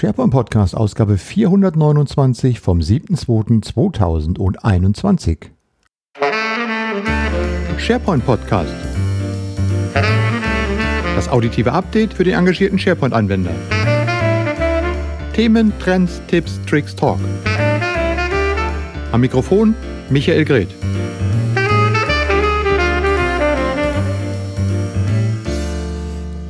SharePoint Podcast, Ausgabe 429 vom 7.2.2021. SharePoint Podcast. Das auditive Update für den engagierten SharePoint-Anwender. Themen, Trends, Tipps, Tricks, Talk. Am Mikrofon Michael Greth.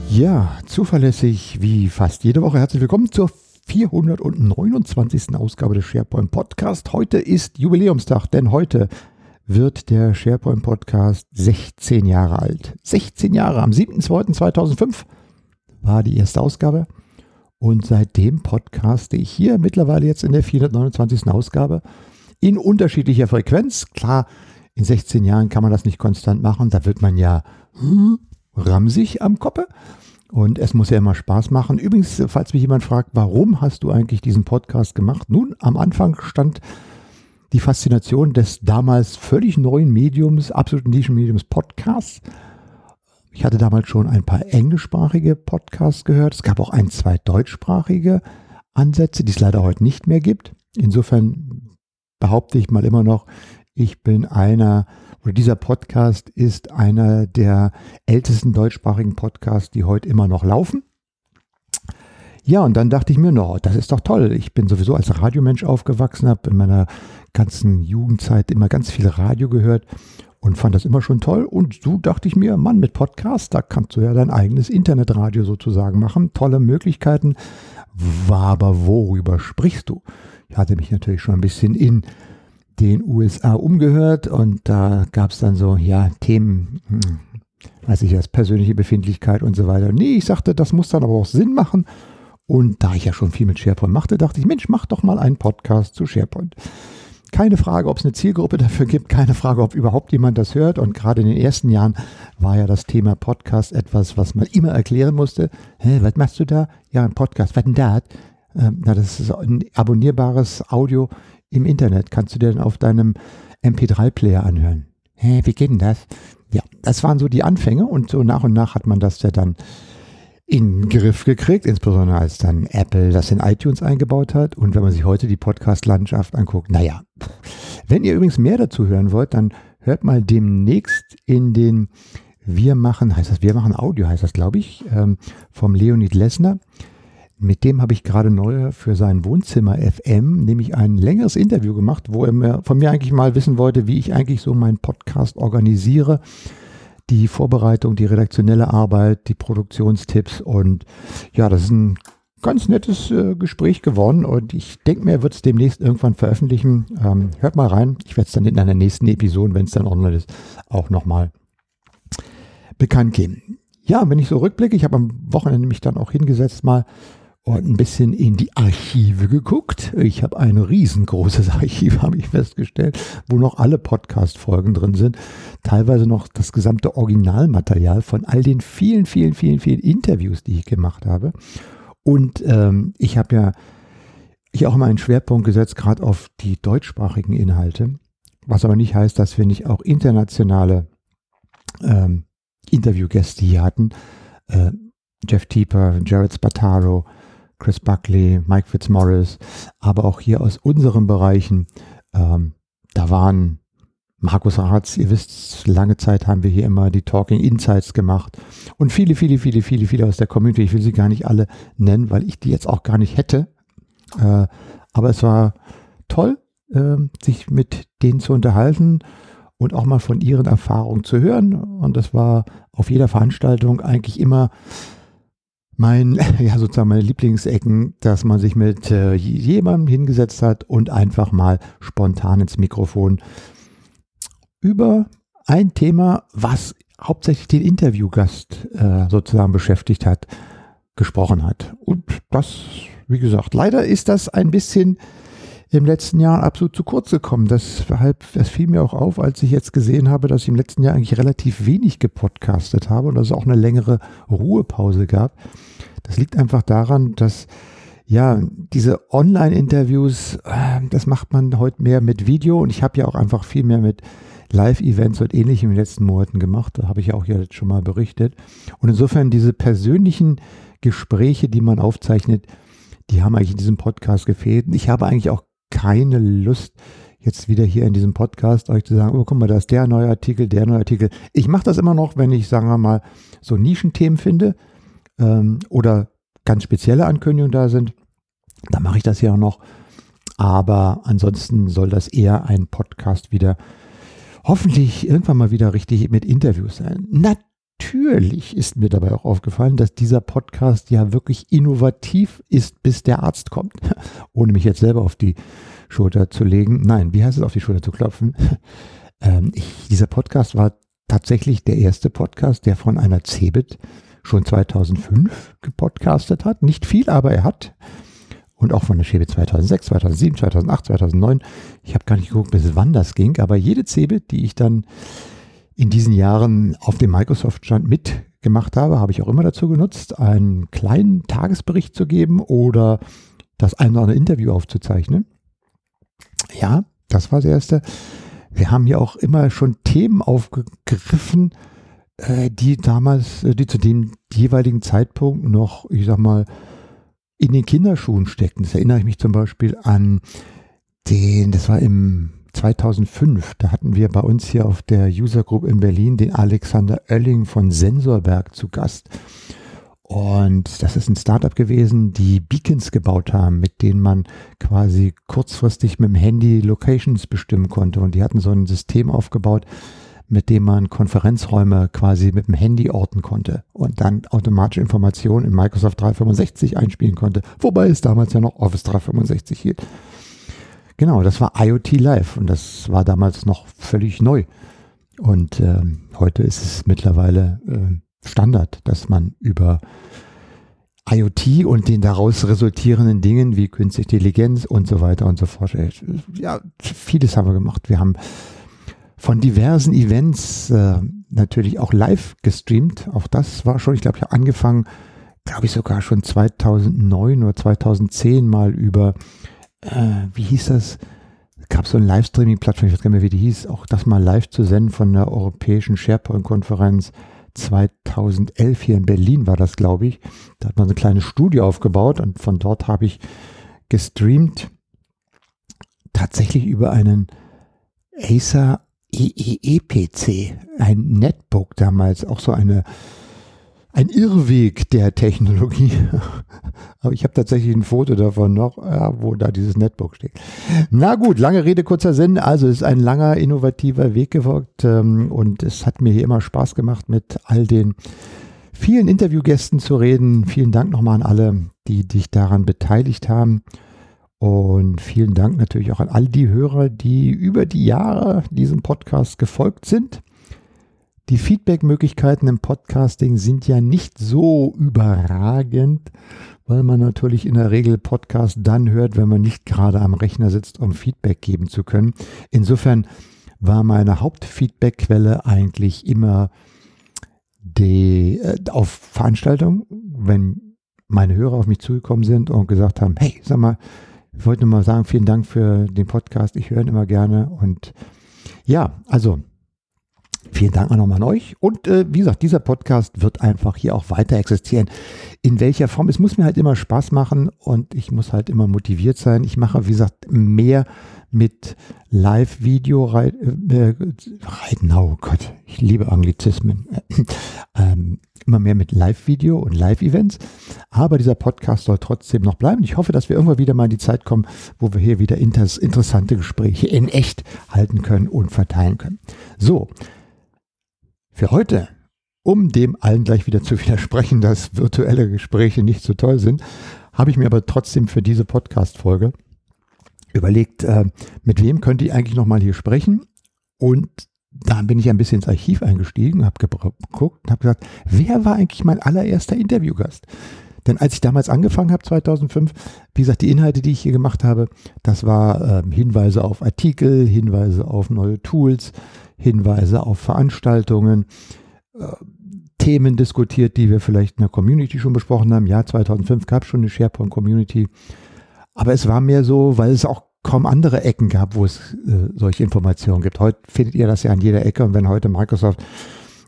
Ja, zuverlässig wie fast jede Woche. Herzlich willkommen zur 429. Ausgabe des SharePoint Podcast. Heute ist Jubiläumstag, denn heute wird der SharePoint Podcast 16 Jahre alt. 16 Jahre, am 7.2.2005 war die erste Ausgabe. Und seitdem podcaste ich hier mittlerweile jetzt in der 429. Ausgabe in unterschiedlicher Frequenz. Klar, in 16 Jahren kann man das nicht konstant machen. Da wird man ja hm, ramsig am Koppe. Und es muss ja immer Spaß machen. Übrigens, falls mich jemand fragt, warum hast du eigentlich diesen Podcast gemacht? Nun, am Anfang stand die Faszination des damals völlig neuen Mediums, absoluten Nischenmediums Podcasts. Ich hatte damals schon ein paar englischsprachige Podcasts gehört. Es gab auch ein, zwei deutschsprachige Ansätze, die es leider heute nicht mehr gibt. Insofern behaupte ich mal immer noch, ich bin einer oder dieser Podcast ist einer der ältesten deutschsprachigen Podcasts, die heute immer noch laufen. Ja, und dann dachte ich mir, no, das ist doch toll. Ich bin sowieso als Radiomensch aufgewachsen, habe in meiner ganzen Jugendzeit immer ganz viel Radio gehört und fand das immer schon toll. Und so dachte ich mir, Mann, mit Podcast, da kannst du ja dein eigenes Internetradio sozusagen machen. Tolle Möglichkeiten. Aber worüber sprichst du? Ich hatte mich natürlich schon ein bisschen in den USA umgehört und da gab es dann so, ja, Themen, hm, weiß ich jetzt, persönliche Befindlichkeit und so weiter. Nee, ich sagte, das muss dann aber auch Sinn machen. Und da ich ja schon viel mit SharePoint machte, dachte ich, Mensch, mach doch mal einen Podcast zu SharePoint. Keine Frage, ob es eine Zielgruppe dafür gibt, keine Frage, ob überhaupt jemand das hört. Und gerade in den ersten Jahren war ja das Thema Podcast etwas, was man immer erklären musste. Hä, was machst du da? Ja, ein Podcast. Was denn da? Ähm, na, das ist ein abonnierbares Audio im Internet. Kannst du dir dann auf deinem MP3-Player anhören. Hä, wie geht denn das? Ja, das waren so die Anfänge und so nach und nach hat man das ja dann in den Griff gekriegt, insbesondere als dann Apple das in iTunes eingebaut hat. Und wenn man sich heute die Podcast-Landschaft anguckt, naja, wenn ihr übrigens mehr dazu hören wollt, dann hört mal demnächst in den Wir machen, heißt das, Wir machen Audio, heißt das, glaube ich, ähm, vom Leonid Lessner. Mit dem habe ich gerade neu für sein Wohnzimmer FM nämlich ein längeres Interview gemacht, wo er mir, von mir eigentlich mal wissen wollte, wie ich eigentlich so meinen Podcast organisiere. Die Vorbereitung, die redaktionelle Arbeit, die Produktionstipps und ja, das ist ein ganz nettes äh, Gespräch geworden und ich denke mir, er wird es demnächst irgendwann veröffentlichen. Ähm, hört mal rein. Ich werde es dann in einer nächsten Episode, wenn es dann online ist, auch nochmal bekannt geben. Ja, wenn ich so rückblicke, ich habe am Wochenende mich dann auch hingesetzt mal und ein bisschen in die Archive geguckt. Ich habe ein riesengroßes Archiv, habe ich festgestellt, wo noch alle Podcast-Folgen drin sind. Teilweise noch das gesamte Originalmaterial von all den vielen, vielen, vielen, vielen Interviews, die ich gemacht habe. Und ähm, ich habe ja ich auch immer einen Schwerpunkt gesetzt, gerade auf die deutschsprachigen Inhalte. Was aber nicht heißt, dass wir nicht auch internationale ähm, Interviewgäste hier hatten. Äh, Jeff Tieper, Jared Spataro, Chris Buckley, Mike Fitzmaurice, aber auch hier aus unseren Bereichen. Ähm, da waren Markus Ratz, ihr wisst, lange Zeit haben wir hier immer die Talking Insights gemacht und viele, viele, viele, viele, viele aus der Community. Ich will sie gar nicht alle nennen, weil ich die jetzt auch gar nicht hätte. Äh, aber es war toll, äh, sich mit denen zu unterhalten und auch mal von ihren Erfahrungen zu hören. Und das war auf jeder Veranstaltung eigentlich immer mein, ja, sozusagen meine Lieblingsecken, dass man sich mit äh, jemandem hingesetzt hat und einfach mal spontan ins Mikrofon über ein Thema, was hauptsächlich den Interviewgast äh, sozusagen beschäftigt hat, gesprochen hat. Und das, wie gesagt, leider ist das ein bisschen im letzten Jahr absolut zu kurz gekommen. Deshalb, das fiel mir auch auf, als ich jetzt gesehen habe, dass ich im letzten Jahr eigentlich relativ wenig gepodcastet habe und dass es auch eine längere Ruhepause gab. Das liegt einfach daran, dass ja, diese Online-Interviews, äh, das macht man heute mehr mit Video und ich habe ja auch einfach viel mehr mit Live-Events und ähnlichem in den letzten Monaten gemacht. Da habe ich ja auch jetzt schon mal berichtet. Und insofern diese persönlichen Gespräche, die man aufzeichnet, die haben eigentlich in diesem Podcast gefehlt. Ich habe eigentlich auch keine Lust, jetzt wieder hier in diesem Podcast euch zu sagen, oh, guck mal, da ist der neue Artikel, der neue Artikel. Ich mache das immer noch, wenn ich, sagen wir mal, so Nischenthemen finde ähm, oder ganz spezielle Ankündigungen da sind. Dann mache ich das ja auch noch. Aber ansonsten soll das eher ein Podcast wieder hoffentlich irgendwann mal wieder richtig mit Interviews sein. Natürlich ist mir dabei auch aufgefallen, dass dieser Podcast ja wirklich innovativ ist, bis der Arzt kommt. Ohne mich jetzt selber auf die Schulter zu legen. Nein, wie heißt es, auf die Schulter zu klopfen? ähm, ich, dieser Podcast war tatsächlich der erste Podcast, der von einer Cebit schon 2005 gepodcastet hat. Nicht viel, aber er hat und auch von der Cebit 2006, 2007, 2008, 2009. Ich habe gar nicht geguckt, bis wann das ging, aber jede Cebit, die ich dann in diesen Jahren auf dem Microsoft-Stand mitgemacht habe, habe ich auch immer dazu genutzt, einen kleinen Tagesbericht zu geben oder das ein oder andere Interview aufzuzeichnen. Ja, das war das Erste. Wir haben hier auch immer schon Themen aufgegriffen, äh, die damals, äh, die zu dem jeweiligen Zeitpunkt noch, ich sag mal, in den Kinderschuhen steckten. Das erinnere ich mich zum Beispiel an den, das war im 2005, da hatten wir bei uns hier auf der User Group in Berlin den Alexander Oelling von Sensorberg zu Gast. Und das ist ein Startup gewesen, die Beacons gebaut haben, mit denen man quasi kurzfristig mit dem Handy Locations bestimmen konnte. Und die hatten so ein System aufgebaut, mit dem man Konferenzräume quasi mit dem Handy orten konnte und dann automatische Informationen in Microsoft 365 einspielen konnte, wobei es damals ja noch Office 365 hielt. Genau, das war IoT Live und das war damals noch völlig neu. Und äh, heute ist es mittlerweile äh, Standard, dass man über IoT und den daraus resultierenden Dingen wie künstliche Intelligenz und so weiter und so fort. Äh, ja, vieles haben wir gemacht. Wir haben von diversen Events äh, natürlich auch live gestreamt. Auch das war schon, ich glaube, ich habe angefangen, glaube ich sogar schon 2009 oder 2010 mal über, äh, wie hieß das? Gab so eine Livestreaming-Plattform, ich weiß gar nicht mehr, wie die hieß, auch das mal live zu senden von der europäischen SharePoint-Konferenz 2011 hier in Berlin war das, glaube ich. Da hat man so ein kleines Studio aufgebaut und von dort habe ich gestreamt, tatsächlich über einen Acer EEE-PC, ein Netbook damals, auch so eine, ein Irrweg der Technologie. Aber ich habe tatsächlich ein Foto davon noch, ja, wo da dieses Netbook steht. Na gut, lange Rede, kurzer Sinn. Also es ist ein langer, innovativer Weg gefolgt ähm, und es hat mir hier immer Spaß gemacht, mit all den vielen Interviewgästen zu reden. Vielen Dank nochmal an alle, die dich daran beteiligt haben. Und vielen Dank natürlich auch an all die Hörer, die über die Jahre diesem Podcast gefolgt sind. Die Feedback-Möglichkeiten im Podcasting sind ja nicht so überragend, weil man natürlich in der Regel Podcast dann hört, wenn man nicht gerade am Rechner sitzt, um Feedback geben zu können. Insofern war meine Hauptfeedback-Quelle eigentlich immer die, äh, auf Veranstaltungen, wenn meine Hörer auf mich zugekommen sind und gesagt haben, hey, sag mal, ich wollte nur mal sagen, vielen Dank für den Podcast. Ich höre ihn immer gerne. Und ja, also vielen Dank auch nochmal an euch. Und äh, wie gesagt, dieser Podcast wird einfach hier auch weiter existieren. In welcher Form? Es muss mir halt immer Spaß machen und ich muss halt immer motiviert sein. Ich mache, wie gesagt, mehr mit Live-Video reiten. Äh, oh Gott, ich liebe Anglizismen. ähm, immer mehr mit Live-Video und Live-Events. Aber dieser Podcast soll trotzdem noch bleiben. Ich hoffe, dass wir irgendwann wieder mal in die Zeit kommen, wo wir hier wieder interessante Gespräche in echt halten können und verteilen können. So, für heute, um dem allen gleich wieder zu widersprechen, dass virtuelle Gespräche nicht so toll sind, habe ich mir aber trotzdem für diese Podcast-Folge überlegt, äh, mit wem könnte ich eigentlich nochmal hier sprechen und da bin ich ein bisschen ins Archiv eingestiegen, habe geguckt und habe gesagt, wer war eigentlich mein allererster Interviewgast? Denn als ich damals angefangen habe, 2005, wie gesagt, die Inhalte, die ich hier gemacht habe, das war ähm, Hinweise auf Artikel, Hinweise auf neue Tools, Hinweise auf Veranstaltungen, äh, Themen diskutiert, die wir vielleicht in der Community schon besprochen haben. Ja, 2005 gab es schon eine SharePoint-Community. Aber es war mehr so, weil es auch kaum andere Ecken gab, wo es äh, solche Informationen gibt. Heute findet ihr das ja an jeder Ecke und wenn heute Microsoft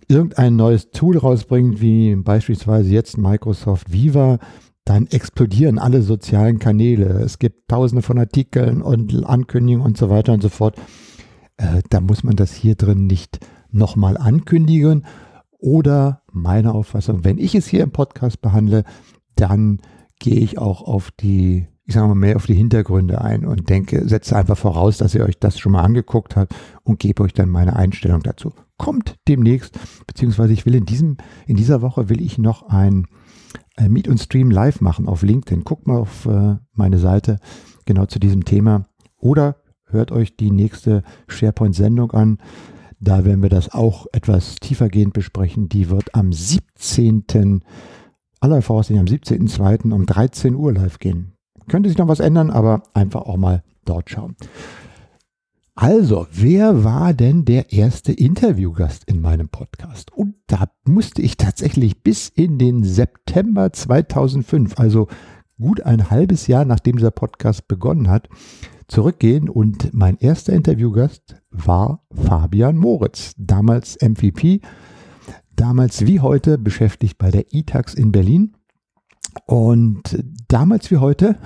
irgendein neues Tool rausbringt, wie beispielsweise jetzt Microsoft Viva, dann explodieren alle sozialen Kanäle. Es gibt tausende von Artikeln und Ankündigungen und so weiter und so fort. Äh, da muss man das hier drin nicht nochmal ankündigen. Oder meine Auffassung, wenn ich es hier im Podcast behandle, dann gehe ich auch auf die, ich sage mal, mehr auf die Hintergründe ein und denke, setze einfach voraus, dass ihr euch das schon mal angeguckt habt und gebe euch dann meine Einstellung dazu. Kommt demnächst, beziehungsweise ich will in diesem, in dieser Woche will ich noch ein, ein Meet und Stream live machen auf LinkedIn. Guckt mal auf äh, meine Seite genau zu diesem Thema oder hört euch die nächste SharePoint-Sendung an. Da werden wir das auch etwas tiefergehend besprechen. Die wird am 17 aller Voraussicht am 17.02. um 13 Uhr live gehen. Könnte sich noch was ändern, aber einfach auch mal dort schauen. Also, wer war denn der erste Interviewgast in meinem Podcast? Und da musste ich tatsächlich bis in den September 2005, also gut ein halbes Jahr nachdem dieser Podcast begonnen hat, zurückgehen. Und mein erster Interviewgast war Fabian Moritz, damals MVP damals wie heute beschäftigt bei der ITAX in Berlin. Und damals wie heute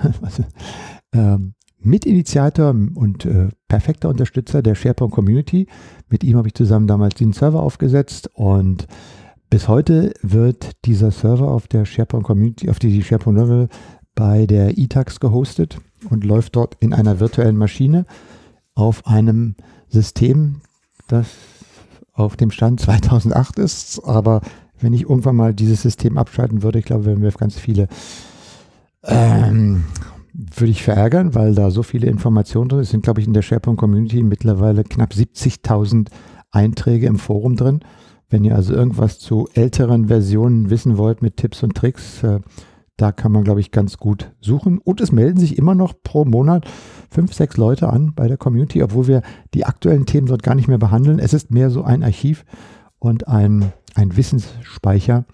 äh, Mitinitiator und äh, perfekter Unterstützer der SharePoint Community. Mit ihm habe ich zusammen damals den Server aufgesetzt und bis heute wird dieser Server auf der SharePoint Community, auf die SharePoint Level bei der ITAX gehostet und läuft dort in einer virtuellen Maschine auf einem System, das auf dem Stand 2008 ist. Aber wenn ich irgendwann mal dieses System abschalten würde, ich glaube, werden wir ganz viele, ähm, würde ich verärgern, weil da so viele Informationen drin sind. Es sind, glaube ich, in der SharePoint Community mittlerweile knapp 70.000 Einträge im Forum drin. Wenn ihr also irgendwas zu älteren Versionen wissen wollt mit Tipps und Tricks, äh, da kann man, glaube ich, ganz gut suchen. Und es melden sich immer noch pro Monat fünf, sechs Leute an bei der Community, obwohl wir die aktuellen Themen dort gar nicht mehr behandeln. Es ist mehr so ein Archiv und ein, ein Wissensspeicher,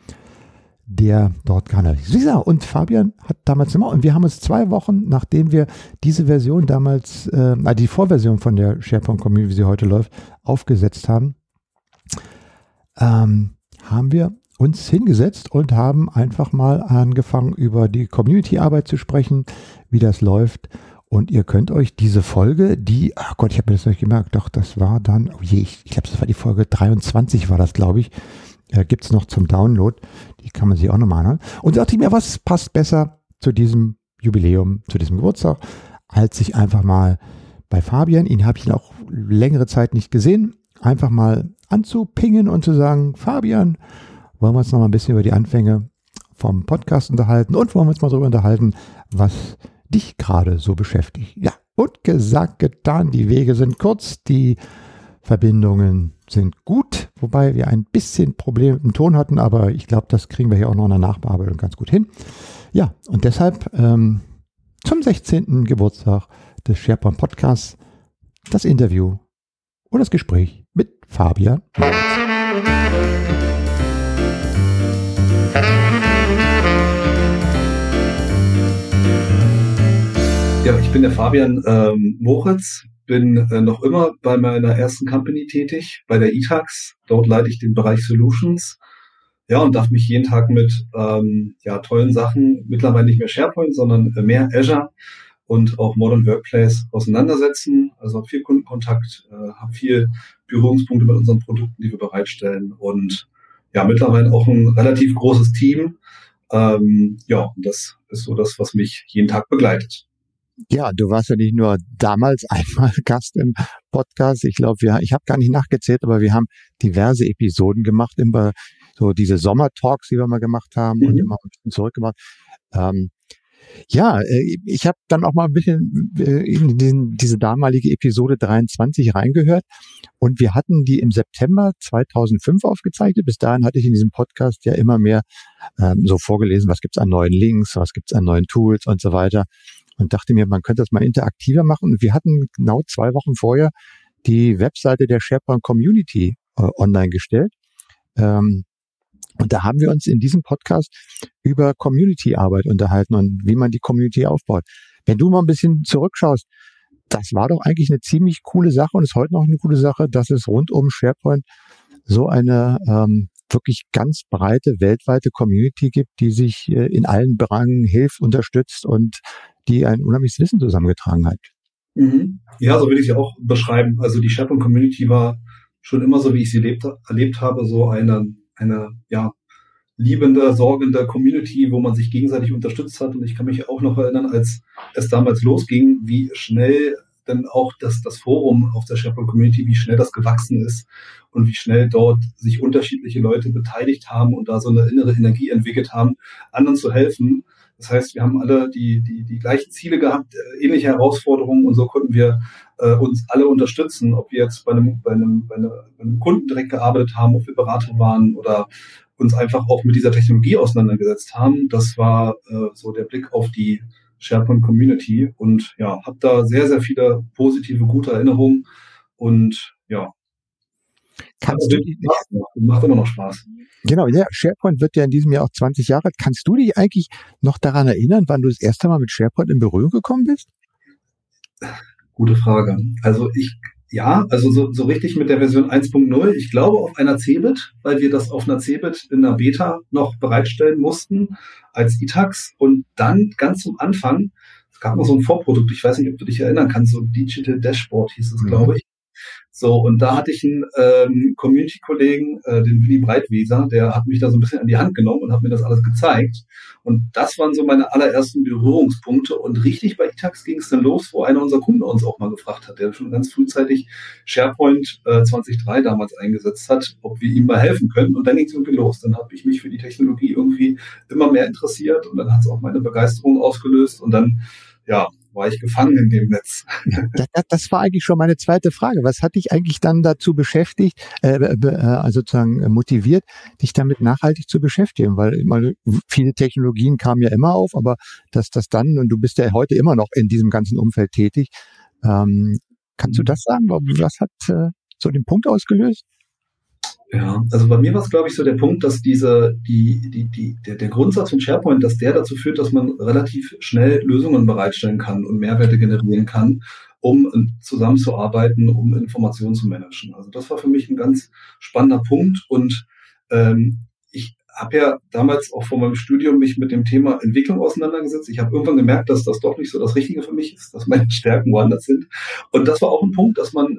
der dort kanalisiert. ist. Und Fabian hat damals immer, und wir haben uns zwei Wochen, nachdem wir diese Version damals, äh, die Vorversion von der SharePoint Community, wie sie heute läuft, aufgesetzt haben, ähm, haben wir uns hingesetzt und haben einfach mal angefangen, über die Community-Arbeit zu sprechen, wie das läuft. Und ihr könnt euch diese Folge, die, ach Gott, ich habe mir das nicht gemerkt, doch, das war dann, oh je, ich, ich glaube, das war die Folge 23, war das, glaube ich. Äh, Gibt es noch zum Download. Die kann man sich auch nochmal anhören. Und dachte ich mir, was passt besser zu diesem Jubiläum, zu diesem Geburtstag, als sich einfach mal bei Fabian, ihn habe ich auch längere Zeit nicht gesehen, einfach mal anzupingen und zu sagen, Fabian, wollen wir uns noch mal ein bisschen über die Anfänge vom Podcast unterhalten und wollen wir uns mal darüber unterhalten, was dich gerade so beschäftigt. Ja, und gesagt, getan, die Wege sind kurz, die Verbindungen sind gut, wobei wir ein bisschen Probleme dem Ton hatten, aber ich glaube, das kriegen wir hier auch noch in der Nachbearbeitung ganz gut hin. Ja, und deshalb ähm, zum 16. Geburtstag des SharePoint Podcasts das Interview oder das Gespräch mit Fabian Moritz. Ja, ich bin der Fabian ähm, Moritz, bin äh, noch immer bei meiner ersten Company tätig, bei der ITAX. Dort leite ich den Bereich Solutions. Ja, und darf mich jeden Tag mit ähm, ja, tollen Sachen, mittlerweile nicht mehr SharePoint, sondern äh, mehr Azure und auch Modern Workplace auseinandersetzen. Also viel Kundenkontakt, äh, habe viel Berührungspunkte mit unseren Produkten, die wir bereitstellen und ja, mittlerweile auch ein relativ großes Team. Ähm, ja, das ist so das, was mich jeden Tag begleitet. Ja, du warst ja nicht nur damals einmal Gast im Podcast. Ich glaube, wir, ich habe gar nicht nachgezählt, aber wir haben diverse Episoden gemacht, immer so diese Sommertalks, die wir mal gemacht haben mhm. und immer ein bisschen zurückgemacht. Ähm, ja, äh, ich habe dann auch mal ein bisschen äh, in den, diese damalige Episode 23 reingehört und wir hatten die im September 2005 aufgezeichnet. Bis dahin hatte ich in diesem Podcast ja immer mehr ähm, so vorgelesen, was gibt's an neuen Links, was gibt's an neuen Tools und so weiter und dachte mir, man könnte das mal interaktiver machen. Und wir hatten genau zwei Wochen vorher die Webseite der SharePoint Community äh, online gestellt. Ähm, und da haben wir uns in diesem Podcast über Community-Arbeit unterhalten und wie man die Community aufbaut. Wenn du mal ein bisschen zurückschaust, das war doch eigentlich eine ziemlich coole Sache und ist heute noch eine coole Sache, dass es rund um SharePoint so eine ähm, wirklich ganz breite weltweite Community gibt, die sich äh, in allen Belangen hilft, unterstützt und die ein unheimliches Wissen zusammengetragen hat. Mhm. Ja, so würde ich sie auch beschreiben. Also die SharePoint Community war schon immer so, wie ich sie erlebt, erlebt habe, so eine, eine ja, liebende, sorgende Community, wo man sich gegenseitig unterstützt hat. Und ich kann mich auch noch erinnern, als es damals losging, wie schnell dann auch das, das Forum auf der SharePoint Community, wie schnell das gewachsen ist und wie schnell dort sich unterschiedliche Leute beteiligt haben und da so eine innere Energie entwickelt haben, anderen zu helfen. Das heißt, wir haben alle die, die, die gleichen Ziele gehabt, äh, ähnliche Herausforderungen und so konnten wir äh, uns alle unterstützen, ob wir jetzt bei einem, bei, einem, bei, einem, bei einem Kunden direkt gearbeitet haben, ob wir Berater waren oder uns einfach auch mit dieser Technologie auseinandergesetzt haben. Das war äh, so der Blick auf die SharePoint Community und ja, habe da sehr, sehr viele positive, gute Erinnerungen und ja. Kannst du die, macht, macht immer noch Spaß. Genau, ja, SharePoint wird ja in diesem Jahr auch 20 Jahre. Kannst du dich eigentlich noch daran erinnern, wann du das erste Mal mit SharePoint in Berührung gekommen bist? Gute Frage. Also ich ja, also so, so richtig mit der Version 1.0. Ich glaube auf einer Cebit, weil wir das auf einer Cebit in der Beta noch bereitstellen mussten als ITAX. Und dann ganz zum Anfang, es gab noch so ein Vorprodukt, ich weiß nicht, ob du dich erinnern kannst, so Digital Dashboard hieß es, mhm. glaube ich. So, und da hatte ich einen ähm, Community-Kollegen, äh, den Willy Breitwieser, der hat mich da so ein bisschen an die Hand genommen und hat mir das alles gezeigt. Und das waren so meine allerersten Berührungspunkte. Und richtig bei Itax ging es dann los, wo einer unserer Kunden uns auch mal gefragt hat, der schon ganz frühzeitig SharePoint äh, 2003 damals eingesetzt hat, ob wir ihm mal helfen können. Und dann ging es irgendwie los. Dann habe ich mich für die Technologie irgendwie immer mehr interessiert und dann hat es auch meine Begeisterung ausgelöst. Und dann, ja, war ich gefangen in dem Netz. Das, das, war eigentlich schon meine zweite Frage. Was hat dich eigentlich dann dazu beschäftigt, äh, äh, also sozusagen motiviert, dich damit nachhaltig zu beschäftigen? Weil meine, viele Technologien kamen ja immer auf, aber dass das dann, und du bist ja heute immer noch in diesem ganzen Umfeld tätig, ähm, kannst du mhm. das sagen? Was hat äh, so den Punkt ausgelöst? Ja, also bei mir war es, glaube ich, so der Punkt, dass diese, die, die, die, der, der Grundsatz von SharePoint, dass der dazu führt, dass man relativ schnell Lösungen bereitstellen kann und Mehrwerte generieren kann, um zusammenzuarbeiten, um Informationen zu managen. Also das war für mich ein ganz spannender Punkt und ähm, ich habe ja damals auch vor meinem Studium mich mit dem Thema Entwicklung auseinandergesetzt. Ich habe irgendwann gemerkt, dass das doch nicht so das Richtige für mich ist, dass meine Stärken woanders sind. Und das war auch ein Punkt, dass man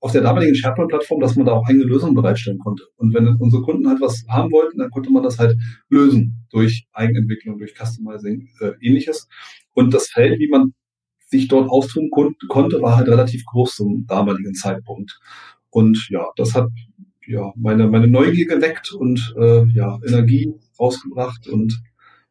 auf der damaligen SharePoint-Plattform, dass man da auch eigene Lösungen bereitstellen konnte. Und wenn unsere Kunden halt was haben wollten, dann konnte man das halt lösen durch Eigenentwicklung, durch Customizing, äh, ähnliches. Und das Feld, wie man sich dort austun kon konnte, war halt relativ groß zum damaligen Zeitpunkt. Und ja, das hat ja meine, meine Neugier geweckt und äh, ja, Energie rausgebracht. Und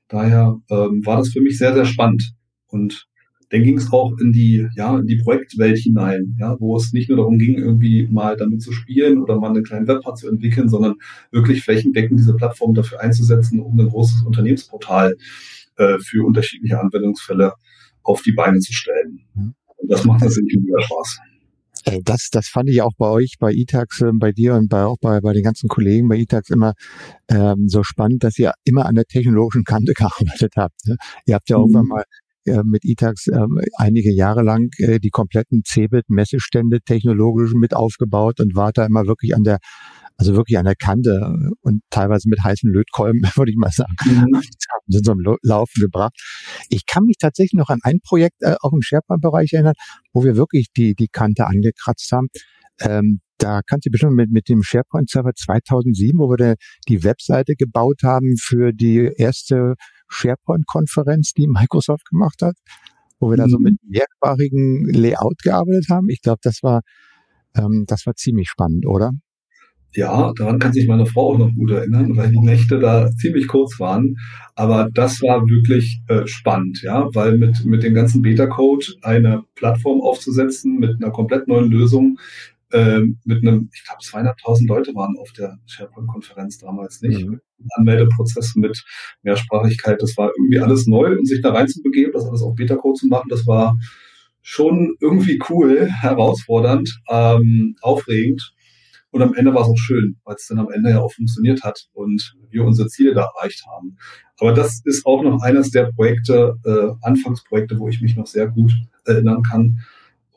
daher ähm, war das für mich sehr, sehr spannend. Und dann ging es auch in die, ja, in die Projektwelt hinein, ja, wo es nicht nur darum ging, irgendwie mal damit zu spielen oder mal eine kleine Webpart zu entwickeln, sondern wirklich flächendeckend diese Plattform dafür einzusetzen, um ein großes Unternehmensportal äh, für unterschiedliche Anwendungsfälle auf die Beine zu stellen. Und das macht natürlich wieder Spaß. Äh, das, das fand ich auch bei euch, bei ITAX, ähm, bei dir und bei, auch bei, bei den ganzen Kollegen bei ITAX immer ähm, so spannend, dass ihr immer an der technologischen Kante gearbeitet habt. Ne? Ihr habt ja mhm. irgendwann mal äh, mit ITAX äh, einige Jahre lang äh, die kompletten Cebit-Messestände technologisch mit aufgebaut und war da immer wirklich an der also wirklich an der Kante und teilweise mit heißen Lötkolben, würde ich mal sagen, mhm. sind so im Laufen gebracht. Ich kann mich tatsächlich noch an ein Projekt äh, auch im SharePoint-Bereich erinnern, wo wir wirklich die, die Kante angekratzt haben. Ähm, da kannst du bestimmt mit, mit dem SharePoint-Server 2007, wo wir die Webseite gebaut haben für die erste SharePoint-Konferenz, die Microsoft gemacht hat, wo wir mhm. da so mit mhm. mehrsprachigen Layout gearbeitet haben. Ich glaube, das war, ähm, das war ziemlich spannend, oder? Ja, daran kann sich meine Frau auch noch gut erinnern, weil die Nächte da ziemlich kurz waren. Aber das war wirklich äh, spannend, ja, weil mit, mit dem ganzen Beta-Code eine Plattform aufzusetzen mit einer komplett neuen Lösung, ähm, mit einem, ich glaube, 200.000 Leute waren auf der SharePoint-Konferenz damals nicht. Mhm. Anmeldeprozess mit Mehrsprachigkeit, das war irgendwie alles neu und sich da reinzubegeben, das alles auf Beta-Code zu machen, das war schon irgendwie cool, herausfordernd, ähm, aufregend. Und am Ende war es auch schön, weil es dann am Ende ja auch funktioniert hat und wir unsere Ziele da erreicht haben. Aber das ist auch noch eines der Projekte, äh, Anfangsprojekte, wo ich mich noch sehr gut erinnern kann,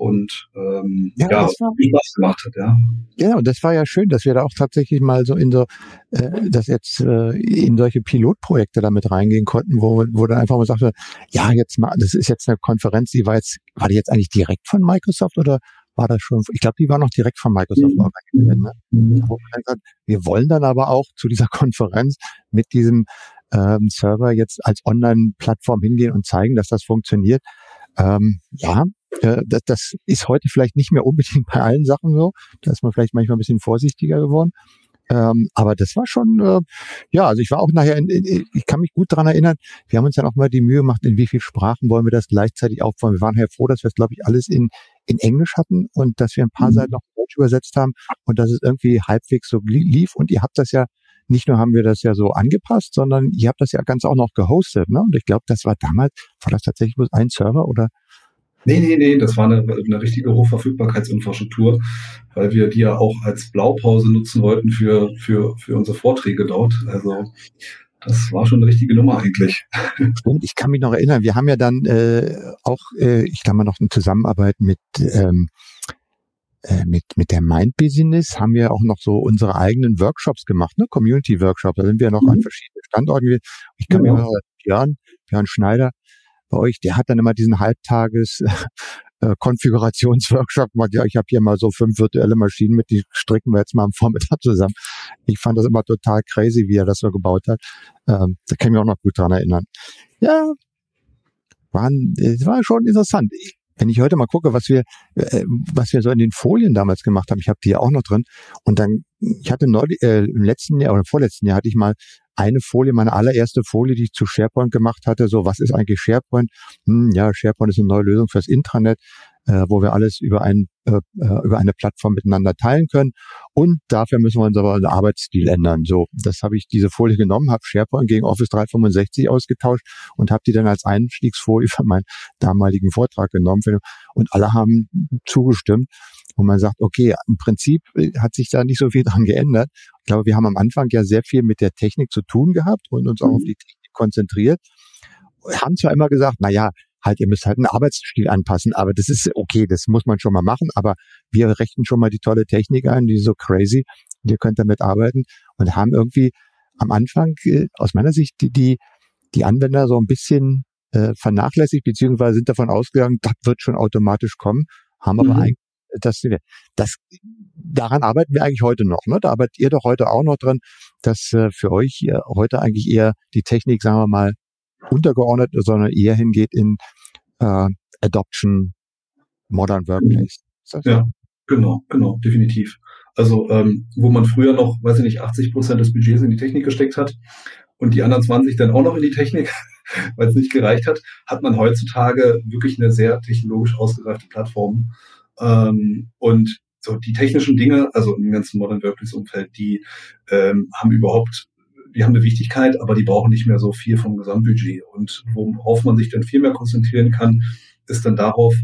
und ähm, ja, ja viel Spaß gemacht hat, ja. Und das war ja schön, dass wir da auch tatsächlich mal so in so, äh, dass jetzt äh, in solche Pilotprojekte damit reingehen konnten, wo, wo dann einfach mal sagte, ja, jetzt mal, das ist jetzt eine Konferenz, die war jetzt, war die jetzt eigentlich direkt von Microsoft oder war das schon, ich glaube, die war noch direkt von Microsoft mhm. organisiert. Ne? Mhm. Wir wollen dann aber auch zu dieser Konferenz mit diesem ähm, Server jetzt als Online-Plattform hingehen und zeigen, dass das funktioniert. Ähm, ja, äh, das, das ist heute vielleicht nicht mehr unbedingt bei allen Sachen so. Da ist man vielleicht manchmal ein bisschen vorsichtiger geworden. Ähm, aber das war schon, äh, ja, also ich war auch nachher, in, in, ich kann mich gut dran erinnern, wir haben uns dann auch mal die Mühe gemacht, in wie viele Sprachen wollen wir das gleichzeitig aufbauen. Wir waren ja froh, dass wir es, glaube ich, alles in, in Englisch hatten und dass wir ein paar mhm. Seiten noch Deutsch übersetzt haben und dass es irgendwie halbwegs so lief. Und ihr habt das ja nicht nur haben wir das ja so angepasst, sondern ihr habt das ja ganz auch noch gehostet. Ne? Und ich glaube, das war damals, war das tatsächlich bloß ein Server oder? Nee, nee, nee, das war eine, eine richtige Hochverfügbarkeitsinfrastruktur, weil wir die ja auch als Blaupause nutzen wollten für, für, für unsere Vorträge dort. Also das war schon eine richtige Nummer eigentlich. Stimmt, ich kann mich noch erinnern, wir haben ja dann äh, auch, äh, ich glaube mal noch eine Zusammenarbeit mit ähm, äh, mit, mit der Mind Business haben wir auch noch so unsere eigenen Workshops gemacht, ne? Community Workshops. Da sind wir noch mhm. an verschiedenen Standorten. Ich kann ja, mich noch Björn, Björn Schneider bei euch, der hat dann immer diesen Halbtages äh, Konfigurationsworkshop gemacht. Ja, ich habe hier mal so fünf virtuelle Maschinen mit, die stricken wir jetzt mal am Vormittag zusammen. Ich fand das immer total crazy, wie er das so gebaut hat. Ähm, da kann ich mich auch noch gut dran erinnern. Ja, waren, war schon interessant. Ich, wenn ich heute mal gucke, was wir, äh, was wir so in den Folien damals gemacht haben, ich habe die ja auch noch drin. Und dann, ich hatte neulich, äh, im letzten Jahr oder vorletzten Jahr hatte ich mal eine Folie, meine allererste Folie, die ich zu SharePoint gemacht hatte. So, was ist eigentlich SharePoint? Hm, ja, SharePoint ist eine neue Lösung fürs Intranet äh, wo wir alles über, ein, äh, äh, über eine Plattform miteinander teilen können. Und dafür müssen wir uns aber den Arbeitsstil ändern. So, das habe ich diese Folie genommen, habe SharePoint gegen Office 365 ausgetauscht und habe die dann als Einstiegsfolie für meinen damaligen Vortrag genommen. Und alle haben zugestimmt. Und man sagt, okay, im Prinzip äh, hat sich da nicht so viel dran geändert. Ich glaube, wir haben am Anfang ja sehr viel mit der Technik zu tun gehabt und uns auch auf mhm. die Technik konzentriert. Wir haben zwar immer gesagt, na ja, halt, ihr müsst halt einen Arbeitsstil anpassen, aber das ist okay, das muss man schon mal machen, aber wir rechnen schon mal die tolle Technik ein, die ist so crazy, ihr könnt damit arbeiten und haben irgendwie am Anfang äh, aus meiner Sicht die, die, die Anwender so ein bisschen äh, vernachlässigt, beziehungsweise sind davon ausgegangen, das wird schon automatisch kommen, haben aber mhm. eigentlich das, das, daran arbeiten wir eigentlich heute noch. Ne? Da arbeitet ihr doch heute auch noch dran, dass äh, für euch äh, heute eigentlich eher die Technik, sagen wir mal, untergeordnet, sondern eher hingeht in äh, Adoption, Modern Workplace. Ja, genau, genau, definitiv. Also ähm, wo man früher noch, weiß ich nicht, 80 Prozent des Budgets in die Technik gesteckt hat und die anderen 20 dann auch noch in die Technik, weil es nicht gereicht hat, hat man heutzutage wirklich eine sehr technologisch ausgereifte Plattform. Ähm, und so die technischen Dinge, also im ganzen Modern Workplace Umfeld, die ähm, haben überhaupt die haben eine Wichtigkeit, aber die brauchen nicht mehr so viel vom Gesamtbudget. Und worauf man sich dann viel mehr konzentrieren kann, ist dann darauf,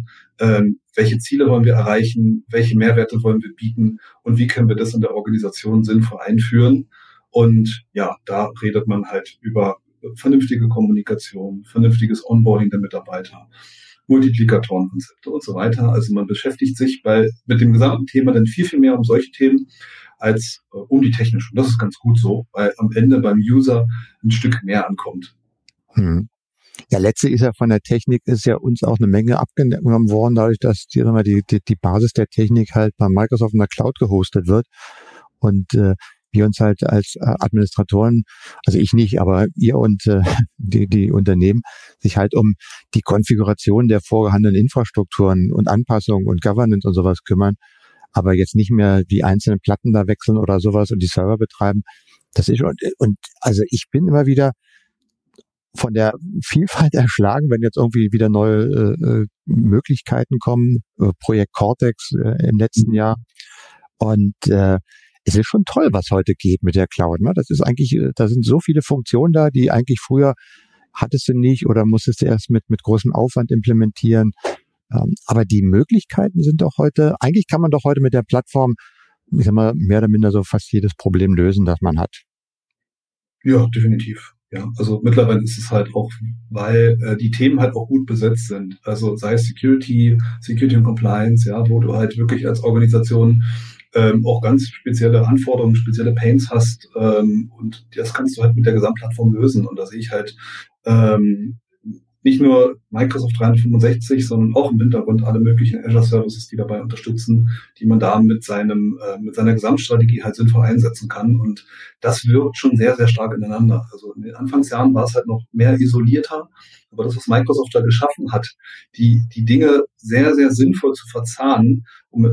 ähm, welche Ziele wollen wir erreichen, welche Mehrwerte wollen wir bieten und wie können wir das in der Organisation sinnvoll einführen. Und ja, da redet man halt über vernünftige Kommunikation, vernünftiges Onboarding der Mitarbeiter, Multiplikatorenkonzepte und so weiter. Also man beschäftigt sich bei, mit dem gesamten Thema dann viel, viel mehr um solche Themen als äh, um die technischen. Das ist ganz gut so, weil am Ende beim User ein Stück mehr ankommt. Hm. Ja, letztlich ist ja von der Technik ist ja uns auch eine Menge abgenommen worden, dadurch, dass die, die, die, Basis der Technik halt bei Microsoft in der Cloud gehostet wird. Und äh, wir uns halt als äh, Administratoren, also ich nicht, aber ihr und äh, die, die Unternehmen sich halt um die Konfiguration der vorhandenen Infrastrukturen und Anpassungen und Governance und sowas kümmern aber jetzt nicht mehr die einzelnen Platten da wechseln oder sowas und die Server betreiben. Das ist und, und also ich bin immer wieder von der Vielfalt erschlagen, wenn jetzt irgendwie wieder neue äh, äh, Möglichkeiten kommen. Äh, Projekt Cortex äh, im letzten Jahr. Und äh, es ist schon toll, was heute geht mit der Cloud. Ne? Das ist eigentlich, äh, da sind so viele Funktionen da, die eigentlich früher hattest du nicht oder musstest du erst mit, mit großem Aufwand implementieren. Ähm, aber die Möglichkeiten sind doch heute, eigentlich kann man doch heute mit der Plattform, ich sag mal, mehr oder minder so fast jedes Problem lösen, das man hat. Ja, definitiv. Ja, also mittlerweile ist es halt auch, weil äh, die Themen halt auch gut besetzt sind. Also sei es Security, Security und Compliance, ja, wo du halt wirklich als Organisation ähm, auch ganz spezielle Anforderungen, spezielle Pains hast ähm, und das kannst du halt mit der Gesamtplattform lösen. Und da sehe ich halt ähm, nicht nur Microsoft 365, sondern auch im Hintergrund alle möglichen Azure Services, die dabei unterstützen, die man da mit seinem, äh, mit seiner Gesamtstrategie halt sinnvoll einsetzen kann. Und das wirkt schon sehr, sehr stark ineinander. Also in den Anfangsjahren war es halt noch mehr isolierter. Aber das, was Microsoft da geschaffen hat, die, die Dinge sehr, sehr sinnvoll zu verzahnen, um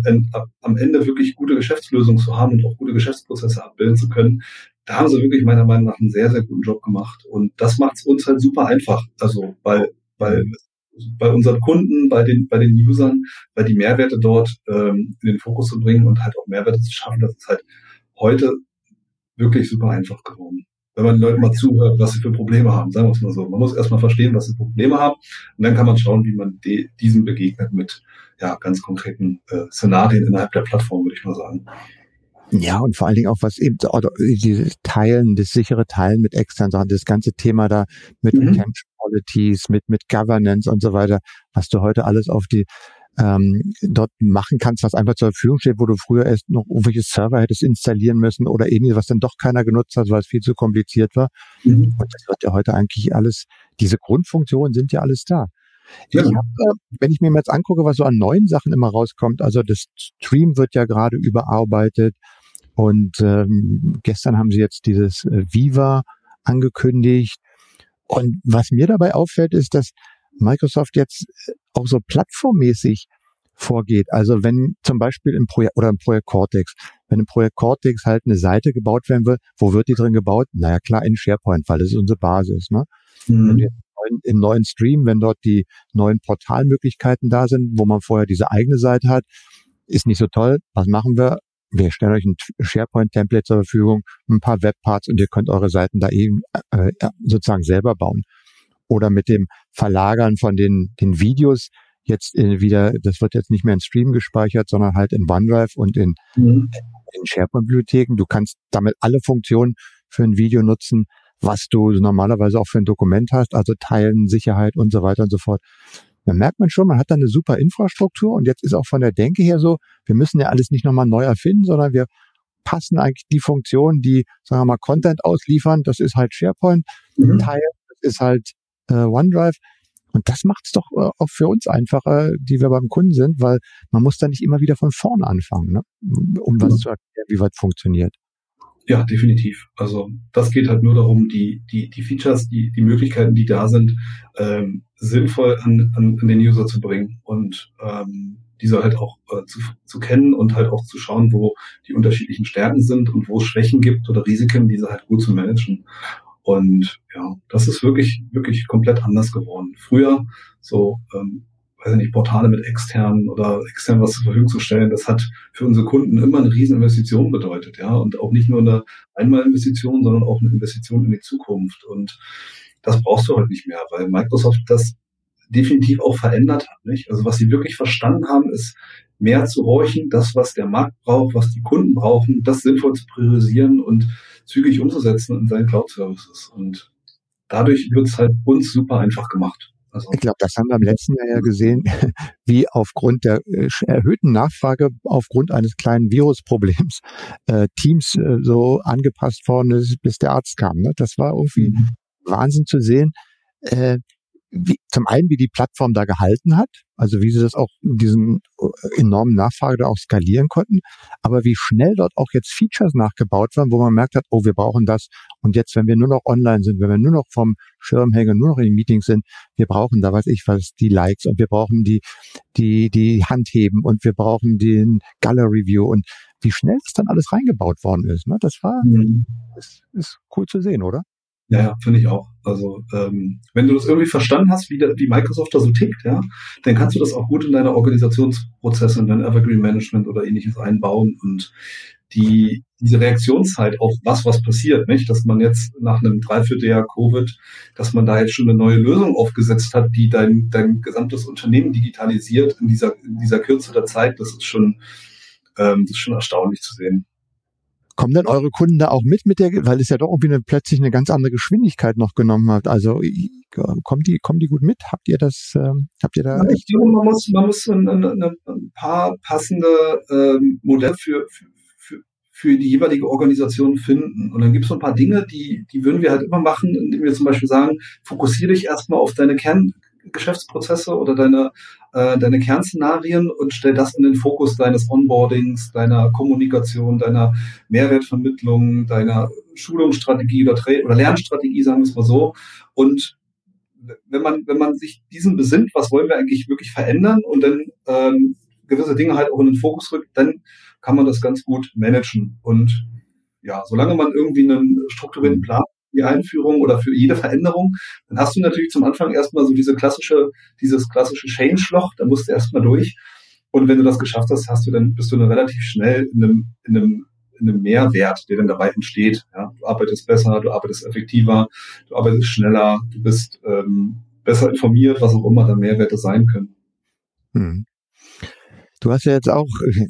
am Ende wirklich gute Geschäftslösungen zu haben und auch gute Geschäftsprozesse abbilden zu können, da haben sie wirklich meiner Meinung nach einen sehr, sehr guten Job gemacht. Und das macht es uns halt super einfach. Also bei, bei, bei unseren Kunden, bei den, bei den Usern, weil die Mehrwerte dort ähm, in den Fokus zu bringen und halt auch Mehrwerte zu schaffen, das ist halt heute wirklich super einfach geworden. Wenn man den Leuten mal zuhört, was sie für Probleme haben, sagen wir es mal so. Man muss erstmal verstehen, was sie Probleme haben und dann kann man schauen, wie man de, diesen begegnet mit ja, ganz konkreten äh, Szenarien innerhalb der Plattform, würde ich mal sagen. Ja, und vor allen Dingen auch was eben, oder dieses Teilen, das sichere Teilen mit externen Sachen, das ganze Thema da mit mhm. Retention Policies, mit, mit Governance und so weiter, was du heute alles auf die, ähm, dort machen kannst, was einfach zur Verfügung steht, wo du früher erst noch irgendwelche Server hättest installieren müssen oder ähnliches, was dann doch keiner genutzt hat, weil es viel zu kompliziert war. Mhm. Und das wird ja heute eigentlich alles, diese Grundfunktionen sind ja alles da. Ja. Ich hab, äh, wenn ich mir jetzt angucke, was so an neuen Sachen immer rauskommt, also das Stream wird ja gerade überarbeitet und ähm, gestern haben sie jetzt dieses äh, Viva angekündigt. Und was mir dabei auffällt, ist, dass Microsoft jetzt äh, auch so plattformmäßig vorgeht. Also wenn zum Beispiel im Projekt oder im Projekt Cortex, wenn im Projekt Cortex halt eine Seite gebaut werden will, wo wird die drin gebaut? Naja klar, in SharePoint, weil das ist unsere Basis. Ne? Mhm im neuen Stream, wenn dort die neuen Portalmöglichkeiten da sind, wo man vorher diese eigene Seite hat, ist nicht so toll. Was machen wir? Wir stellen euch ein SharePoint-Template zur Verfügung, ein paar Webparts und ihr könnt eure Seiten da eben äh, sozusagen selber bauen. Oder mit dem Verlagern von den, den Videos jetzt äh, wieder, das wird jetzt nicht mehr in Stream gespeichert, sondern halt in OneDrive und in, mhm. in SharePoint-Bibliotheken. Du kannst damit alle Funktionen für ein Video nutzen was du normalerweise auch für ein Dokument hast, also Teilen, Sicherheit und so weiter und so fort. Dann merkt man schon, man hat da eine super Infrastruktur und jetzt ist auch von der Denke her so, wir müssen ja alles nicht nochmal neu erfinden, sondern wir passen eigentlich die Funktionen, die, sagen wir mal, Content ausliefern, das ist halt SharePoint, mhm. Teil, das ist halt äh, OneDrive. Und das macht es doch äh, auch für uns einfacher, die wir beim Kunden sind, weil man muss da nicht immer wieder von vorne anfangen, ne? um was mhm. zu erklären, wie weit funktioniert. Ja, definitiv. Also das geht halt nur darum, die, die, die Features, die, die Möglichkeiten, die da sind, ähm, sinnvoll an, an, an den User zu bringen und ähm, diese halt auch äh, zu, zu kennen und halt auch zu schauen, wo die unterschiedlichen Stärken sind und wo es Schwächen gibt oder Risiken, diese halt gut zu managen. Und ja, das ist wirklich, wirklich komplett anders geworden. Früher, so ähm, weiß ich nicht, Portale mit externen oder extern was zur Verfügung zu stellen, das hat für unsere Kunden immer eine riesen Investition bedeutet, ja. Und auch nicht nur eine Einmalinvestition, sondern auch eine Investition in die Zukunft. Und das brauchst du heute nicht mehr, weil Microsoft das definitiv auch verändert hat, nicht? Also was sie wirklich verstanden haben, ist mehr zu horchen, das, was der Markt braucht, was die Kunden brauchen, das sinnvoll zu priorisieren und zügig umzusetzen in seinen Cloud-Services. Und dadurch wird es halt uns super einfach gemacht. Also ich glaube, das haben wir im letzten Jahr ja gesehen, wie aufgrund der äh, erhöhten Nachfrage, aufgrund eines kleinen Virusproblems, äh, Teams äh, so angepasst worden ist, bis der Arzt kam. Ne? Das war irgendwie mhm. Wahnsinn zu sehen. Äh, wie, zum einen, wie die Plattform da gehalten hat, also wie sie das auch in diesen äh, enormen Nachfrage da auch skalieren konnten, aber wie schnell dort auch jetzt Features nachgebaut werden, wo man merkt hat, oh, wir brauchen das. Und jetzt, wenn wir nur noch online sind, wenn wir nur noch vom Schirmhänger, nur noch in Meetings sind, wir brauchen da, weiß ich was, die Likes und wir brauchen die, die, die Handheben und wir brauchen den Gallery View und wie schnell das dann alles reingebaut worden ist. Ne? Das war, mhm. ist, ist cool zu sehen, oder? Ja, ja finde ich auch. Also ähm, wenn du das irgendwie verstanden hast, wie, der, wie Microsoft da so tickt, ja, dann kannst du das auch gut in deine Organisationsprozesse, in dein Evergreen Management oder ähnliches einbauen und die diese Reaktionszeit auf was, was passiert, nicht? Dass man jetzt nach einem Dreivierteljahr Covid, dass man da jetzt schon eine neue Lösung aufgesetzt hat, die dein, dein gesamtes Unternehmen digitalisiert in dieser, in dieser Kürze der Zeit, das ist schon, ähm, das ist schon erstaunlich zu sehen. Kommen denn eure Kunden da auch mit mit der, weil es ja doch irgendwie eine, plötzlich eine ganz andere Geschwindigkeit noch genommen hat. Also kommen die, kommen die gut mit? Habt ihr das, ähm, habt ihr da? Ja, ich glaube, man muss, man muss ein, ein, ein paar passende ähm, Modelle für, für, für, für die jeweilige Organisation finden. Und dann gibt es so ein paar Dinge, die, die würden wir halt immer machen, indem wir zum Beispiel sagen, fokussiere dich erstmal auf deine Kern, Geschäftsprozesse oder deine, äh, deine Kernszenarien und stell das in den Fokus deines Onboardings, deiner Kommunikation, deiner Mehrwertvermittlung, deiner Schulungsstrategie oder, Tra oder Lernstrategie, sagen wir es mal so. Und wenn man, wenn man sich diesen besinnt, was wollen wir eigentlich wirklich verändern und dann ähm, gewisse Dinge halt auch in den Fokus rückt, dann kann man das ganz gut managen. Und ja, solange man irgendwie einen strukturierten Plan die Einführung oder für jede Veränderung, dann hast du natürlich zum Anfang erstmal so diese klassische, dieses klassische Change-Loch, da musst du erstmal durch. Und wenn du das geschafft hast, hast du dann, bist du dann relativ schnell in einem, in einem, in einem Mehrwert, der dann dabei entsteht. Ja, du arbeitest besser, du arbeitest effektiver, du arbeitest schneller, du bist ähm, besser informiert, was auch immer da Mehrwerte sein können. Hm. Du hast ja jetzt auch,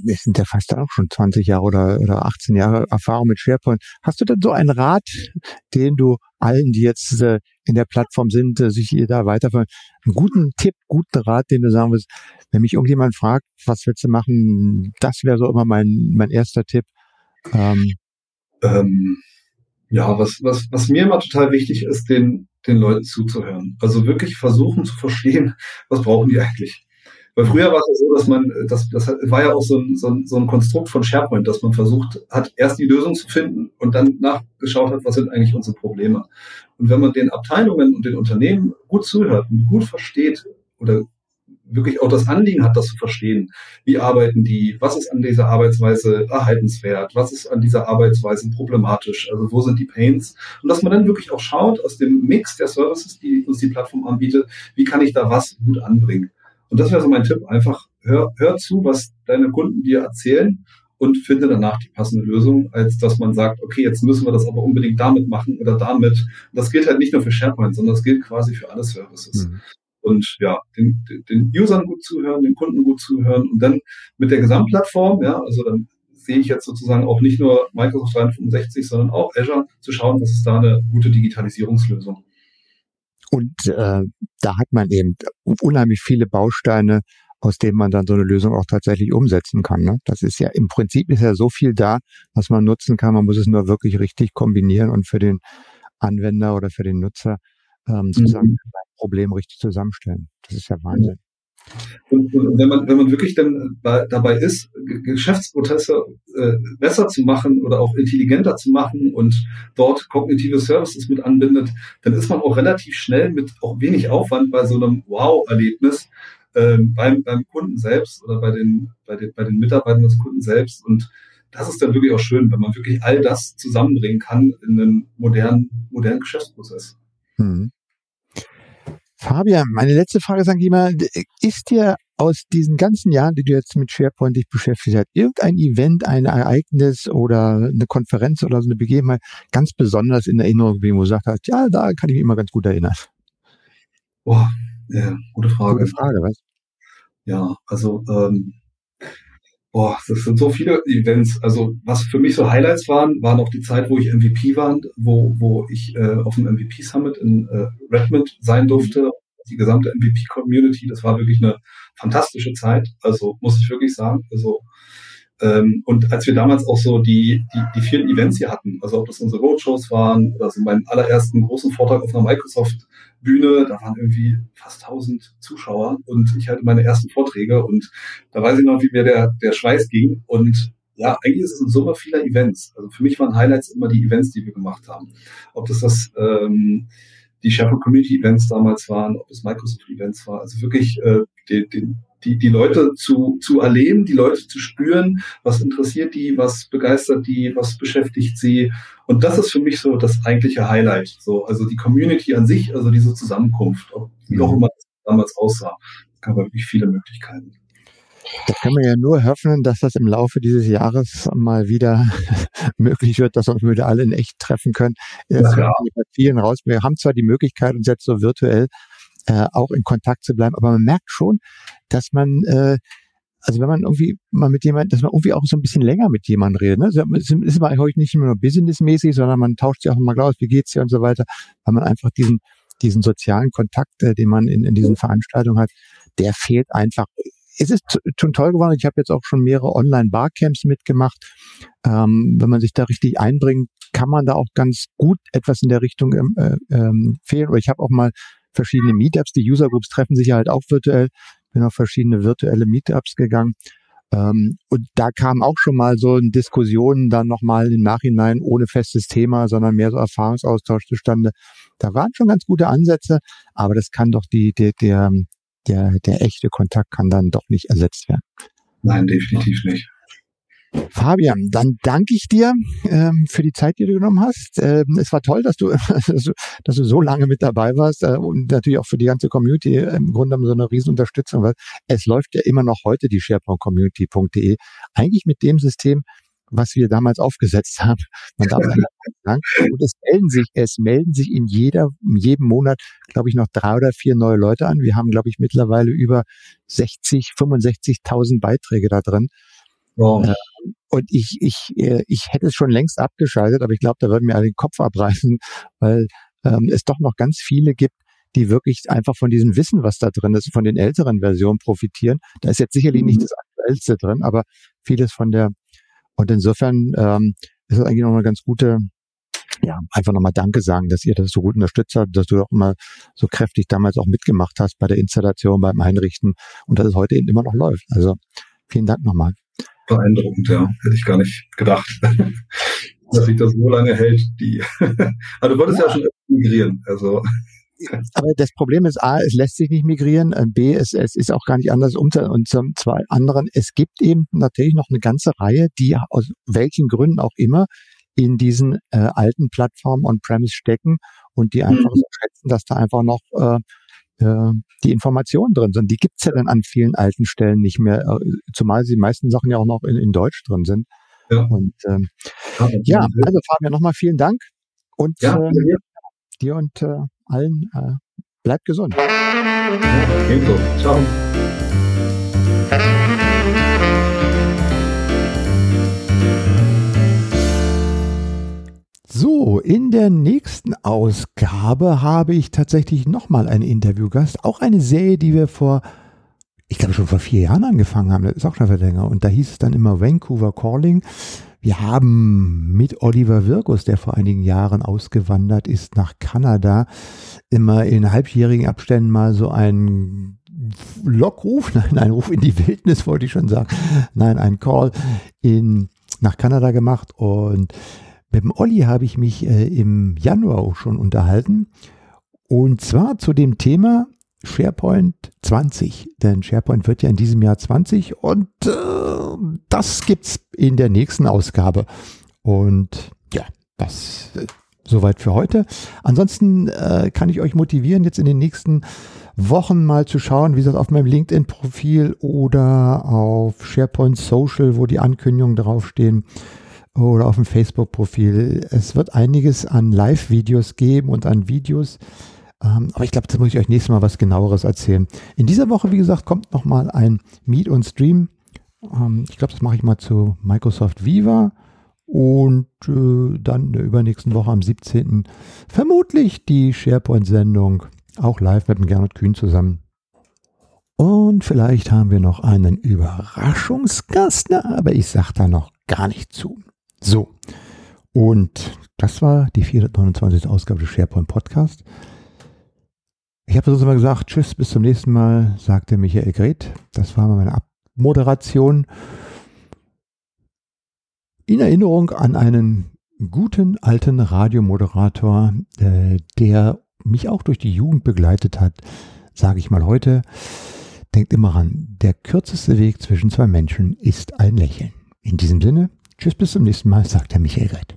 es sind ja fast auch schon 20 Jahre oder, oder 18 Jahre Erfahrung mit SharePoint. Hast du denn so einen Rat, den du allen, die jetzt äh, in der Plattform sind, äh, sich da weiterführen, einen guten Tipp, guten Rat, den du sagen willst, wenn mich irgendjemand fragt, was willst du machen, das wäre so immer mein, mein erster Tipp. Ähm, ähm, ja, was, was, was mir immer total wichtig ist, den, den Leuten zuzuhören. Also wirklich versuchen zu verstehen, was brauchen die eigentlich. Weil früher war es ja so, dass man, das, das war ja auch so ein, so, ein, so ein Konstrukt von SharePoint, dass man versucht hat, erst die Lösung zu finden und dann nachgeschaut hat, was sind eigentlich unsere Probleme. Und wenn man den Abteilungen und den Unternehmen gut zuhört und gut versteht oder wirklich auch das Anliegen hat, das zu verstehen. Wie arbeiten die? Was ist an dieser Arbeitsweise erhaltenswert? Was ist an dieser Arbeitsweise problematisch? Also wo sind die Pains? Und dass man dann wirklich auch schaut aus dem Mix der Services, die uns die Plattform anbietet, wie kann ich da was gut anbringen? Und das wäre so mein Tipp. Einfach hör, hör zu, was deine Kunden dir erzählen und finde danach die passende Lösung, als dass man sagt, okay, jetzt müssen wir das aber unbedingt damit machen oder damit. Und das gilt halt nicht nur für SharePoint, sondern das gilt quasi für alle Services. Mhm. Und ja, den, den Usern gut zuhören, den Kunden gut zuhören und dann mit der Gesamtplattform, ja, also dann sehe ich jetzt sozusagen auch nicht nur Microsoft 365, sondern auch Azure, zu schauen, was ist da eine gute Digitalisierungslösung. Und äh, da hat man eben unheimlich viele Bausteine, aus denen man dann so eine Lösung auch tatsächlich umsetzen kann. Ne? Das ist ja im Prinzip ist ja so viel da, was man nutzen kann. Man muss es nur wirklich richtig kombinieren und für den Anwender oder für den Nutzer ähm, sozusagen mhm. ein Problem richtig zusammenstellen. Das ist ja Wahnsinn. Und, und, wenn man wenn man wirklich dann bei, dabei ist, Geschäftsprozesse äh, besser zu machen oder auch intelligenter zu machen und dort kognitive Services mit anbindet, dann ist man auch relativ schnell mit auch wenig Aufwand bei so einem Wow-Erlebnis äh, beim, beim Kunden selbst oder bei den bei den bei den Mitarbeitern des Kunden selbst und das ist dann wirklich auch schön, wenn man wirklich all das zusammenbringen kann in einen modernen modernen Geschäftsprozess. Hm. Fabian, meine letzte Frage, sag ich mal, ist dir aus diesen ganzen Jahren, die du jetzt mit SharePoint dich beschäftigt hast, irgendein Event, ein Ereignis oder eine Konferenz oder so eine Begebenheit ganz besonders in Erinnerung geblieben, wo du gesagt hast, ja, da kann ich mich immer ganz gut erinnern? Boah, ja, gute Frage. Gute Frage, was? Ja, also ähm, Boah, das sind so viele Events. Also was für mich so Highlights waren, war noch die Zeit, wo ich MVP war, wo, wo ich äh, auf dem MVP Summit in äh, Redmond sein durfte. Die gesamte MVP-Community, das war wirklich eine fantastische Zeit. Also muss ich wirklich sagen. Also ähm, und als wir damals auch so die, die, die vielen Events hier hatten, also ob das unsere Roadshows waren oder so meinen allerersten großen Vortrag auf einer Microsoft-Bühne, da waren irgendwie fast 1000 Zuschauer und ich hatte meine ersten Vorträge und da weiß ich noch, wie mir der, der Schweiß ging und ja, eigentlich ist es eine Summe vieler Events. Also für mich waren Highlights immer die Events, die wir gemacht haben. Ob das das ähm, die SharePoint Community Events damals waren, ob es Microsoft Events war. Also wirklich äh, den, den, die, die Leute zu, zu erleben, die Leute zu spüren, was interessiert die, was begeistert die, was beschäftigt sie. Und das ist für mich so das eigentliche Highlight. So, also die Community an sich, also diese Zusammenkunft, wie auch mhm. immer das damals aussah. Es gab wirklich viele Möglichkeiten. Da können wir ja nur hoffen, dass das im Laufe dieses Jahres mal wieder möglich wird, dass wir uns wieder alle in echt treffen können. Ja, ja. vielen raus. Wir haben zwar die Möglichkeit, uns jetzt so virtuell äh, auch in Kontakt zu bleiben. Aber man merkt schon, dass man äh, also wenn man irgendwie mal mit jemandem, dass man irgendwie auch so ein bisschen länger mit jemandem redet. Ne? Es ist aber heute nicht nur businessmäßig, sondern man tauscht sich auch mal aus, wie geht's dir und so weiter, weil man einfach diesen, diesen sozialen Kontakt, äh, den man in, in diesen Veranstaltungen hat, der fehlt einfach. Es ist schon toll geworden. Ich habe jetzt auch schon mehrere Online-Barcamps mitgemacht. Ähm, wenn man sich da richtig einbringt, kann man da auch ganz gut etwas in der Richtung ähm, äh, ähm, fehlen. Oder ich habe auch mal verschiedene Meetups. Die User Groups treffen sich ja halt auch virtuell. Bin auf verschiedene virtuelle Meetups gegangen. Ähm, und da kam auch schon mal so ein Diskussionen dann nochmal im Nachhinein ohne festes Thema, sondern mehr so Erfahrungsaustausch zustande. Da waren schon ganz gute Ansätze, aber das kann doch die, die der, der, der echte Kontakt kann dann doch nicht ersetzt werden. Nein, definitiv nicht. Fabian, dann danke ich dir ähm, für die Zeit, die du genommen hast. Ähm, es war toll, dass du, dass du, so lange mit dabei warst äh, und natürlich auch für die ganze Community äh, im Grunde so eine Riesenunterstützung. Weil es läuft ja immer noch heute die SharePoint-Community.de eigentlich mit dem System, was wir damals aufgesetzt haben. Man darf sagen. Und es melden sich, es melden sich in jeder, in jedem Monat, glaube ich, noch drei oder vier neue Leute an. Wir haben, glaube ich, mittlerweile über 60, 65.000 Beiträge da drin. Wow. Und ich, ich, äh, ich hätte es schon längst abgeschaltet, aber ich glaube, da würden mir alle den Kopf abreißen, weil ähm, es doch noch ganz viele gibt, die wirklich einfach von diesem Wissen, was da drin ist, von den älteren Versionen profitieren. Da ist jetzt sicherlich nicht mhm. das Aktuellste drin, aber vieles von der, und insofern ähm, ist es eigentlich noch eine ganz gute, ja, einfach nochmal Danke sagen, dass ihr das so gut unterstützt habt, dass du auch immer so kräftig damals auch mitgemacht hast bei der Installation, beim Einrichten und dass es heute eben immer noch läuft. Also vielen Dank nochmal beeindruckend, ja. Hätte ich gar nicht gedacht, dass sich das so lange hält. Die also du wolltest ja, ja schon migrieren. Also aber das Problem ist, A, es lässt sich nicht migrieren, äh, B, es, es ist auch gar nicht anders um und zum zwei anderen, es gibt eben natürlich noch eine ganze Reihe, die aus welchen Gründen auch immer in diesen äh, alten Plattformen on-premise stecken und die einfach mhm. so schätzen, dass da einfach noch äh, äh, die Informationen drin sind. Die gibt's ja dann an vielen alten Stellen nicht mehr, äh, zumal die meisten Sachen ja auch noch in, in Deutsch drin sind. Ja. Und ähm, ja, also Fabian, nochmal vielen Dank und ja, äh, dir und äh, allen äh, bleibt gesund. Ja. Ciao. So, in der nächsten Ausgabe habe ich tatsächlich nochmal einen Interviewgast. Auch eine Serie, die wir vor, ich glaube schon vor vier Jahren angefangen haben. Das ist auch schon viel länger. Und da hieß es dann immer Vancouver Calling. Wir haben mit Oliver Wirkus, der vor einigen Jahren ausgewandert ist nach Kanada, immer in halbjährigen Abständen mal so einen Lockruf, nein, ein Ruf in die Wildnis wollte ich schon sagen, nein, ein Call in, nach Kanada gemacht und mit dem Olli habe ich mich äh, im Januar auch schon unterhalten. Und zwar zu dem Thema SharePoint 20. Denn SharePoint wird ja in diesem Jahr 20 und äh, das es in der nächsten Ausgabe. Und ja, das äh, soweit für heute. Ansonsten äh, kann ich euch motivieren, jetzt in den nächsten Wochen mal zu schauen, wie das auf meinem LinkedIn-Profil oder auf SharePoint Social, wo die Ankündigungen draufstehen, oder auf dem Facebook-Profil. Es wird einiges an Live-Videos geben und an Videos. Ähm, aber ich glaube, da muss ich euch nächstes Mal was genaueres erzählen. In dieser Woche, wie gesagt, kommt nochmal ein Meet und Stream. Ähm, ich glaube, das mache ich mal zu Microsoft Viva. Und äh, dann in der übernächsten Woche am 17. vermutlich die SharePoint-Sendung. Auch live mit dem Gernot Kühn zusammen. Und vielleicht haben wir noch einen Überraschungsgast, aber ich sage da noch gar nicht zu. So, und das war die 429. Ausgabe des SharePoint Podcast. Ich habe sonst immer gesagt, tschüss, bis zum nächsten Mal, sagte Michael Gret. Das war meine Abmoderation. In Erinnerung an einen guten alten Radiomoderator, äh, der mich auch durch die Jugend begleitet hat, sage ich mal heute, denkt immer ran, der kürzeste Weg zwischen zwei Menschen ist ein Lächeln. In diesem Sinne, Tschüss, bis zum nächsten Mal, sagt der Michael Rett.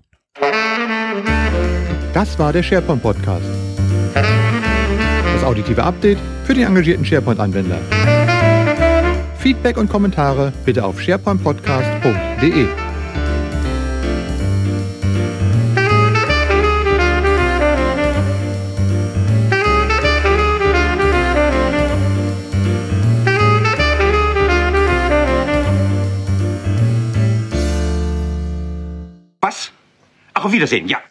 Das war der SharePoint Podcast. Das auditive Update für den engagierten SharePoint-Anwender. Feedback und Kommentare bitte auf sharepointpodcast.de. Auf Wiedersehen, ja.